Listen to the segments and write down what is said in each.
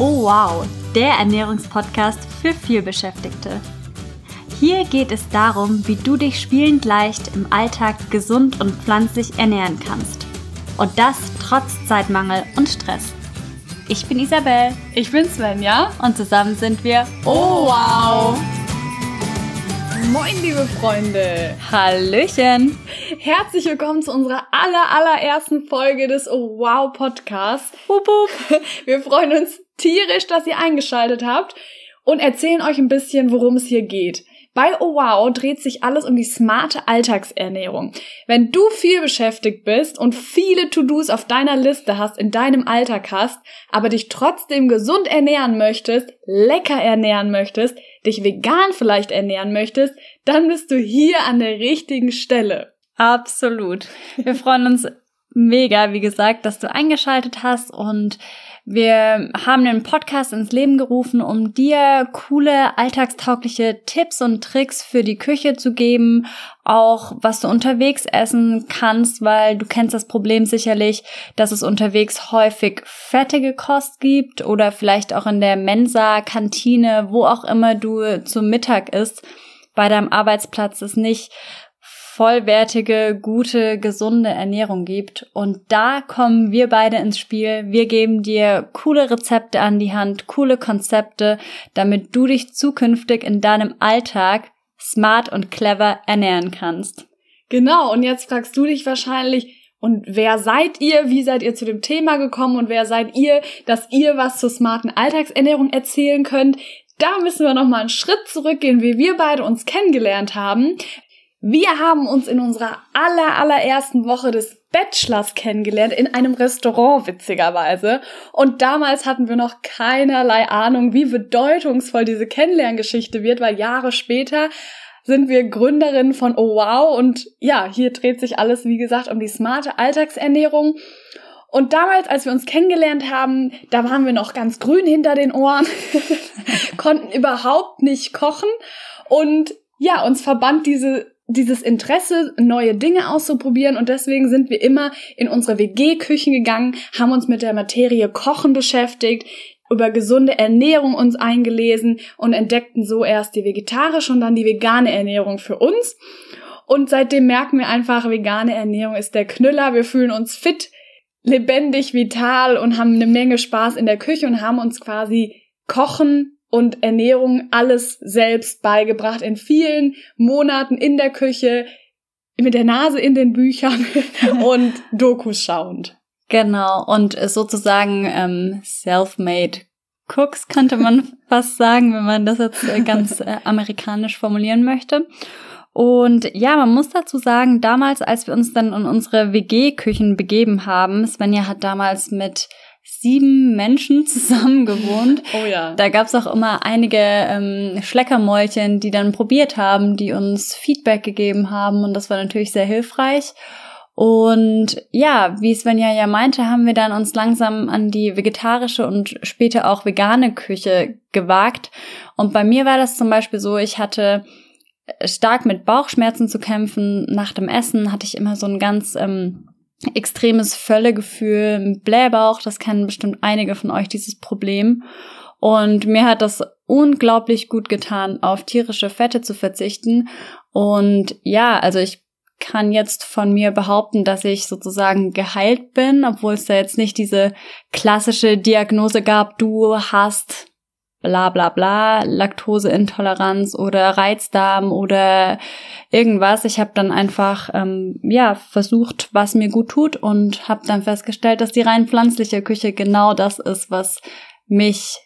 Oh wow, der Ernährungspodcast für vielbeschäftigte. Hier geht es darum, wie du dich spielend leicht im Alltag gesund und pflanzlich ernähren kannst. Und das trotz Zeitmangel und Stress. Ich bin Isabel. Ich bin Svenja. Und zusammen sind wir Oh wow! Moin, liebe Freunde! Hallöchen! Herzlich willkommen zu unserer aller, allerersten Folge des Oh Wow Podcasts. Wupp, wupp. Wir freuen uns tierisch, dass ihr eingeschaltet habt und erzählen euch ein bisschen, worum es hier geht. Bei Oh Wow dreht sich alles um die smarte Alltagsernährung. Wenn du viel beschäftigt bist und viele To-Dos auf deiner Liste hast, in deinem Alltag hast, aber dich trotzdem gesund ernähren möchtest, lecker ernähren möchtest, dich vegan vielleicht ernähren möchtest, dann bist du hier an der richtigen Stelle. Absolut. Wir freuen uns mega, wie gesagt, dass du eingeschaltet hast und wir haben einen Podcast ins Leben gerufen, um dir coole, alltagstaugliche Tipps und Tricks für die Küche zu geben, auch was du unterwegs essen kannst, weil du kennst das Problem sicherlich, dass es unterwegs häufig fettige Kost gibt oder vielleicht auch in der Mensa, Kantine, wo auch immer du zum Mittag isst, bei deinem Arbeitsplatz ist nicht vollwertige, gute, gesunde Ernährung gibt. Und da kommen wir beide ins Spiel. Wir geben dir coole Rezepte an die Hand, coole Konzepte, damit du dich zukünftig in deinem Alltag smart und clever ernähren kannst. Genau, und jetzt fragst du dich wahrscheinlich, und wer seid ihr? Wie seid ihr zu dem Thema gekommen? Und wer seid ihr, dass ihr was zur smarten Alltagsernährung erzählen könnt? Da müssen wir noch mal einen Schritt zurückgehen, wie wir beide uns kennengelernt haben. Wir haben uns in unserer aller, allerersten Woche des Bachelors kennengelernt, in einem Restaurant, witzigerweise. Und damals hatten wir noch keinerlei Ahnung, wie bedeutungsvoll diese Kennenlerngeschichte wird, weil Jahre später sind wir Gründerinnen von Oh Wow und ja, hier dreht sich alles, wie gesagt, um die smarte Alltagsernährung. Und damals, als wir uns kennengelernt haben, da waren wir noch ganz grün hinter den Ohren, konnten überhaupt nicht kochen und ja, uns verband diese dieses Interesse, neue Dinge auszuprobieren und deswegen sind wir immer in unsere WG-Küchen gegangen, haben uns mit der Materie Kochen beschäftigt, über gesunde Ernährung uns eingelesen und entdeckten so erst die vegetarische und dann die vegane Ernährung für uns. Und seitdem merken wir einfach, vegane Ernährung ist der Knüller. Wir fühlen uns fit, lebendig, vital und haben eine Menge Spaß in der Küche und haben uns quasi Kochen und Ernährung alles selbst beigebracht in vielen Monaten in der Küche, mit der Nase in den Büchern und Dokus schauend. Genau, und sozusagen ähm, self-made Cooks könnte man fast sagen, wenn man das jetzt äh, ganz äh, amerikanisch formulieren möchte. Und ja, man muss dazu sagen, damals, als wir uns dann in unsere WG-Küchen begeben haben, Svenja hat damals mit sieben Menschen zusammen gewohnt. Oh ja. Da gab's auch immer einige ähm, Schleckermäulchen, die dann probiert haben, die uns Feedback gegeben haben und das war natürlich sehr hilfreich. Und ja, wie Svenja ja meinte, haben wir dann uns langsam an die vegetarische und später auch vegane Küche gewagt. Und bei mir war das zum Beispiel so, ich hatte stark mit Bauchschmerzen zu kämpfen. Nach dem Essen hatte ich immer so ein ganz ähm, extremes Völlegefühl, Blähbauch, das kennen bestimmt einige von euch, dieses Problem. Und mir hat das unglaublich gut getan, auf tierische Fette zu verzichten. Und ja, also ich kann jetzt von mir behaupten, dass ich sozusagen geheilt bin, obwohl es da jetzt nicht diese klassische Diagnose gab, du hast bla bla bla, Laktoseintoleranz oder Reizdarm oder irgendwas. Ich habe dann einfach ähm, ja versucht, was mir gut tut und habe dann festgestellt, dass die rein pflanzliche Küche genau das ist, was mich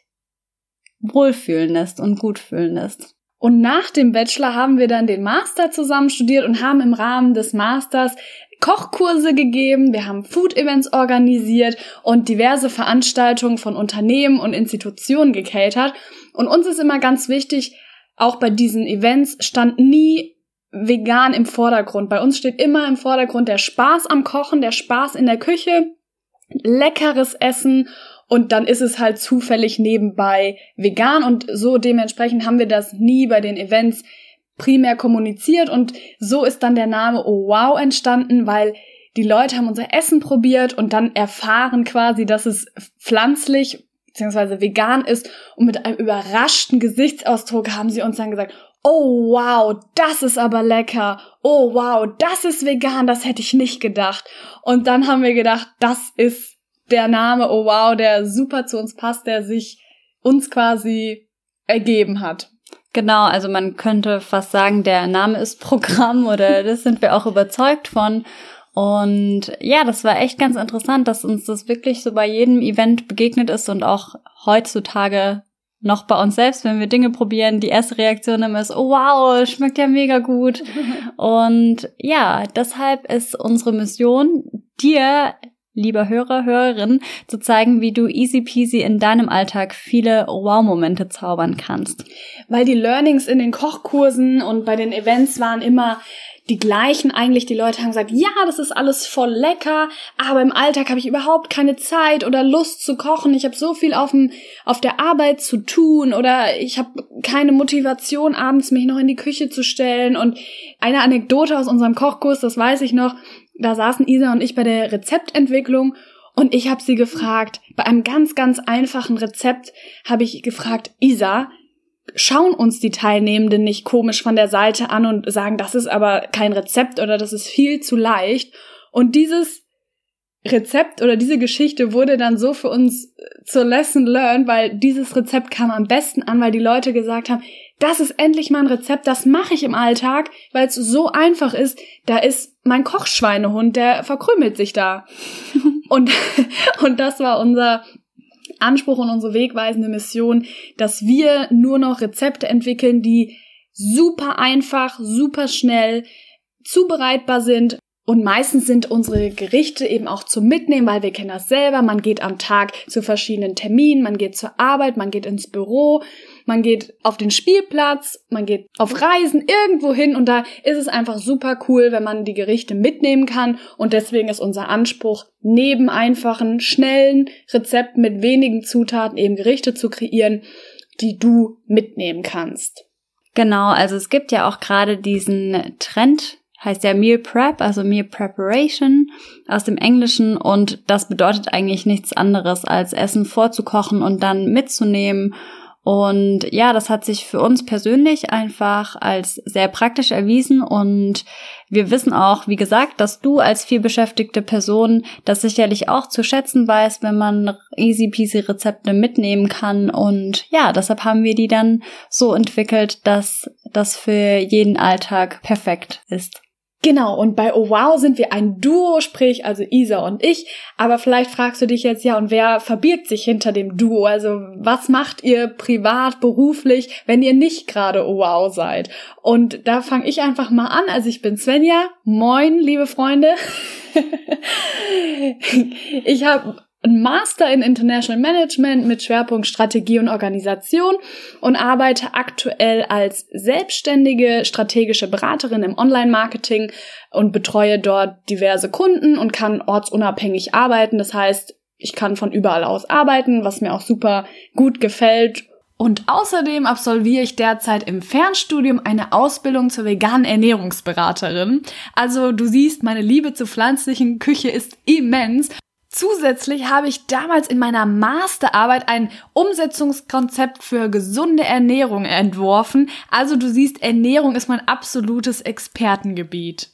wohlfühlen lässt und gut fühlen lässt. Und nach dem Bachelor haben wir dann den Master zusammen studiert und haben im Rahmen des Masters Kochkurse gegeben, wir haben Food-Events organisiert und diverse Veranstaltungen von Unternehmen und Institutionen gecatert. Und uns ist immer ganz wichtig, auch bei diesen Events stand nie vegan im Vordergrund. Bei uns steht immer im Vordergrund der Spaß am Kochen, der Spaß in der Küche, leckeres Essen und dann ist es halt zufällig nebenbei vegan und so dementsprechend haben wir das nie bei den Events primär kommuniziert und so ist dann der Name Oh Wow entstanden, weil die Leute haben unser Essen probiert und dann erfahren quasi, dass es pflanzlich beziehungsweise vegan ist und mit einem überraschten Gesichtsausdruck haben sie uns dann gesagt, oh wow, das ist aber lecker, oh wow, das ist vegan, das hätte ich nicht gedacht. Und dann haben wir gedacht, das ist der Name, oh wow, der super zu uns passt, der sich uns quasi ergeben hat. Genau, also man könnte fast sagen, der Name ist Programm oder das sind wir auch überzeugt von. Und ja, das war echt ganz interessant, dass uns das wirklich so bei jedem Event begegnet ist und auch heutzutage noch bei uns selbst, wenn wir Dinge probieren, die erste Reaktion immer ist, oh wow, schmeckt ja mega gut. und ja, deshalb ist unsere Mission, dir lieber Hörer, Hörerin, zu zeigen, wie du easy peasy in deinem Alltag viele Wow-Momente zaubern kannst. Weil die Learnings in den Kochkursen und bei den Events waren immer die gleichen eigentlich. Die Leute haben gesagt, ja, das ist alles voll lecker, aber im Alltag habe ich überhaupt keine Zeit oder Lust zu kochen. Ich habe so viel auf, dem, auf der Arbeit zu tun oder ich habe keine Motivation, abends mich noch in die Küche zu stellen. Und eine Anekdote aus unserem Kochkurs, das weiß ich noch, da saßen Isa und ich bei der Rezeptentwicklung und ich habe sie gefragt, bei einem ganz, ganz einfachen Rezept habe ich gefragt, Isa, schauen uns die Teilnehmenden nicht komisch von der Seite an und sagen, das ist aber kein Rezept oder das ist viel zu leicht. Und dieses Rezept oder diese Geschichte wurde dann so für uns zur Lesson learned, weil dieses Rezept kam am besten an, weil die Leute gesagt haben, das ist endlich mal ein Rezept, das mache ich im Alltag, weil es so einfach ist. Da ist mein Kochschweinehund, der verkrümelt sich da. und, und das war unser Anspruch und unsere wegweisende Mission, dass wir nur noch Rezepte entwickeln, die super einfach, super schnell zubereitbar sind. Und meistens sind unsere Gerichte eben auch zum Mitnehmen, weil wir kennen das selber. Man geht am Tag zu verschiedenen Terminen, man geht zur Arbeit, man geht ins Büro, man geht auf den Spielplatz, man geht auf Reisen irgendwo hin und da ist es einfach super cool, wenn man die Gerichte mitnehmen kann. Und deswegen ist unser Anspruch, neben einfachen, schnellen Rezepten mit wenigen Zutaten eben Gerichte zu kreieren, die du mitnehmen kannst. Genau, also es gibt ja auch gerade diesen Trend, heißt ja Meal Prep, also Meal Preparation aus dem Englischen. Und das bedeutet eigentlich nichts anderes als Essen vorzukochen und dann mitzunehmen und ja, das hat sich für uns persönlich einfach als sehr praktisch erwiesen und wir wissen auch, wie gesagt, dass du als vielbeschäftigte Person das sicherlich auch zu schätzen weißt, wenn man easy peasy Rezepte mitnehmen kann und ja, deshalb haben wir die dann so entwickelt, dass das für jeden Alltag perfekt ist. Genau, und bei Oh Wow sind wir ein Duo, sprich also Isa und ich. Aber vielleicht fragst du dich jetzt, ja, und wer verbirgt sich hinter dem Duo? Also was macht ihr privat, beruflich, wenn ihr nicht gerade Oh Wow seid? Und da fange ich einfach mal an. Also ich bin Svenja. Moin, liebe Freunde. ich habe ein Master in International Management mit Schwerpunkt Strategie und Organisation und arbeite aktuell als selbstständige strategische Beraterin im Online-Marketing und betreue dort diverse Kunden und kann ortsunabhängig arbeiten. Das heißt, ich kann von überall aus arbeiten, was mir auch super gut gefällt. Und außerdem absolviere ich derzeit im Fernstudium eine Ausbildung zur veganen Ernährungsberaterin. Also du siehst, meine Liebe zur pflanzlichen Küche ist immens Zusätzlich habe ich damals in meiner Masterarbeit ein Umsetzungskonzept für gesunde Ernährung entworfen. Also du siehst, Ernährung ist mein absolutes Expertengebiet.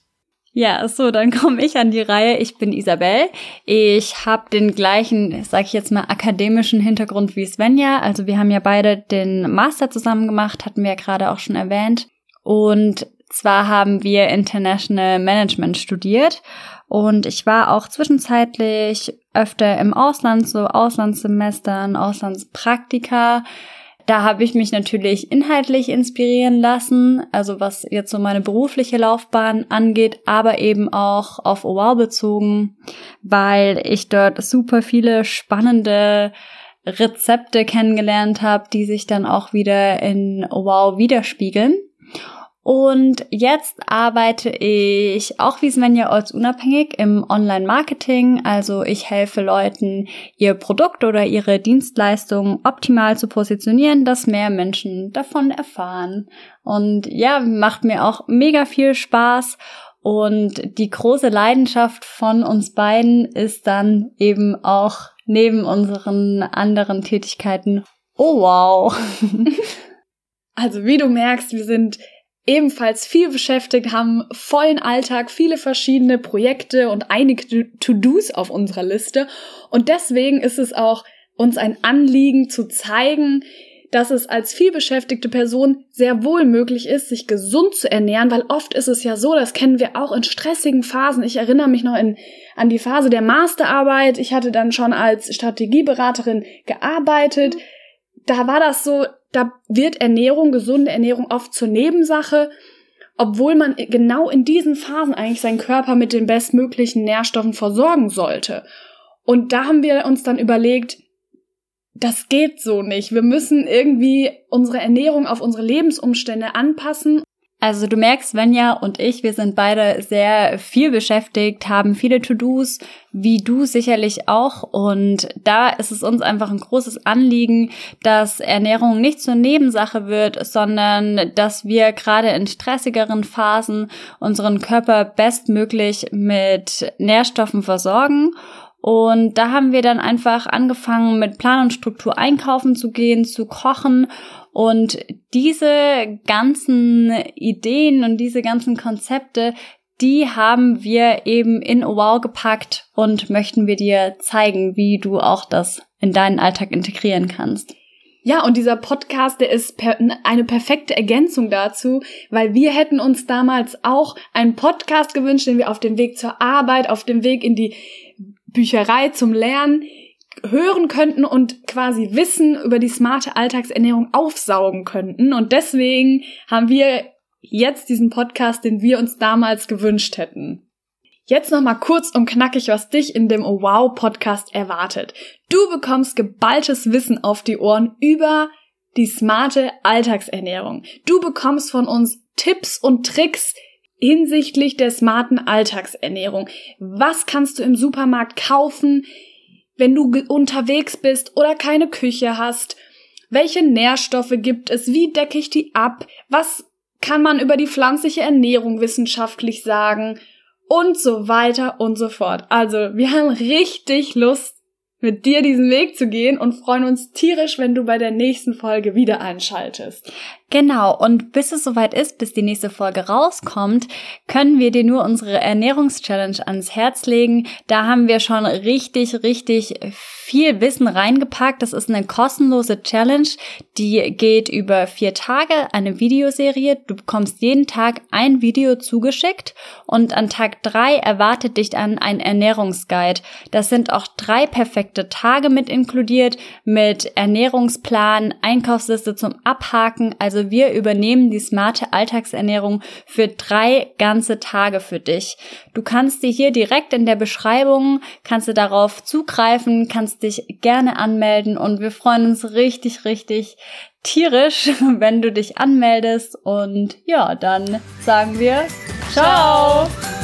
Ja, so, dann komme ich an die Reihe. Ich bin Isabel. Ich habe den gleichen, sag ich jetzt mal, akademischen Hintergrund wie Svenja. Also wir haben ja beide den Master zusammen gemacht, hatten wir ja gerade auch schon erwähnt. Und zwar haben wir International Management studiert und ich war auch zwischenzeitlich öfter im Ausland, so Auslandssemestern, Auslandspraktika. Da habe ich mich natürlich inhaltlich inspirieren lassen, also was jetzt so meine berufliche Laufbahn angeht, aber eben auch auf OWOW bezogen, weil ich dort super viele spannende Rezepte kennengelernt habe, die sich dann auch wieder in OWOW widerspiegeln. Und jetzt arbeite ich auch wie Svenja ortsunabhängig im Online-Marketing. Also ich helfe Leuten, ihr Produkt oder ihre Dienstleistung optimal zu positionieren, dass mehr Menschen davon erfahren. Und ja, macht mir auch mega viel Spaß. Und die große Leidenschaft von uns beiden ist dann eben auch neben unseren anderen Tätigkeiten. Oh wow. Also wie du merkst, wir sind ebenfalls viel beschäftigt, haben vollen Alltag, viele verschiedene Projekte und einige To-Dos auf unserer Liste. Und deswegen ist es auch uns ein Anliegen zu zeigen, dass es als vielbeschäftigte Person sehr wohl möglich ist, sich gesund zu ernähren, weil oft ist es ja so, das kennen wir auch in stressigen Phasen. Ich erinnere mich noch in, an die Phase der Masterarbeit. Ich hatte dann schon als Strategieberaterin gearbeitet. Da war das so, da wird Ernährung, gesunde Ernährung oft zur Nebensache, obwohl man genau in diesen Phasen eigentlich seinen Körper mit den bestmöglichen Nährstoffen versorgen sollte. Und da haben wir uns dann überlegt, das geht so nicht. Wir müssen irgendwie unsere Ernährung auf unsere Lebensumstände anpassen. Also du merkst, Svenja und ich, wir sind beide sehr viel beschäftigt, haben viele To-Dos, wie du sicherlich auch. Und da ist es uns einfach ein großes Anliegen, dass Ernährung nicht zur Nebensache wird, sondern dass wir gerade in stressigeren Phasen unseren Körper bestmöglich mit Nährstoffen versorgen und da haben wir dann einfach angefangen, mit Plan und Struktur einkaufen zu gehen, zu kochen. Und diese ganzen Ideen und diese ganzen Konzepte, die haben wir eben in Wow gepackt und möchten wir dir zeigen, wie du auch das in deinen Alltag integrieren kannst. Ja, und dieser Podcast, der ist per eine perfekte Ergänzung dazu, weil wir hätten uns damals auch einen Podcast gewünscht, den wir auf dem Weg zur Arbeit, auf dem Weg in die Bücherei zum Lernen hören könnten und quasi Wissen über die smarte Alltagsernährung aufsaugen könnten. Und deswegen haben wir jetzt diesen Podcast, den wir uns damals gewünscht hätten. Jetzt noch mal kurz und knackig, was dich in dem oh Wow Podcast erwartet. Du bekommst geballtes Wissen auf die Ohren über die smarte Alltagsernährung. Du bekommst von uns Tipps und Tricks, hinsichtlich der smarten Alltagsernährung. Was kannst du im Supermarkt kaufen, wenn du unterwegs bist oder keine Küche hast? Welche Nährstoffe gibt es? Wie decke ich die ab? Was kann man über die pflanzliche Ernährung wissenschaftlich sagen? Und so weiter und so fort. Also, wir haben richtig Lust, mit dir diesen Weg zu gehen und freuen uns tierisch, wenn du bei der nächsten Folge wieder einschaltest. Genau, und bis es soweit ist, bis die nächste Folge rauskommt, können wir dir nur unsere Ernährungschallenge ans Herz legen. Da haben wir schon richtig, richtig viel Wissen reingepackt. Das ist eine kostenlose Challenge, die geht über vier Tage, eine Videoserie. Du bekommst jeden Tag ein Video zugeschickt und an Tag drei erwartet dich dann ein Ernährungsguide. Das sind auch drei perfekte Tage mit inkludiert, mit Ernährungsplan, Einkaufsliste zum Abhaken. Also wir übernehmen die smarte Alltagsernährung für drei ganze Tage für dich. Du kannst dir hier direkt in der Beschreibung, kannst du darauf zugreifen, kannst kannst dich gerne anmelden und wir freuen uns richtig, richtig tierisch, wenn du dich anmeldest. Und ja, dann sagen wir Ciao. Ciao.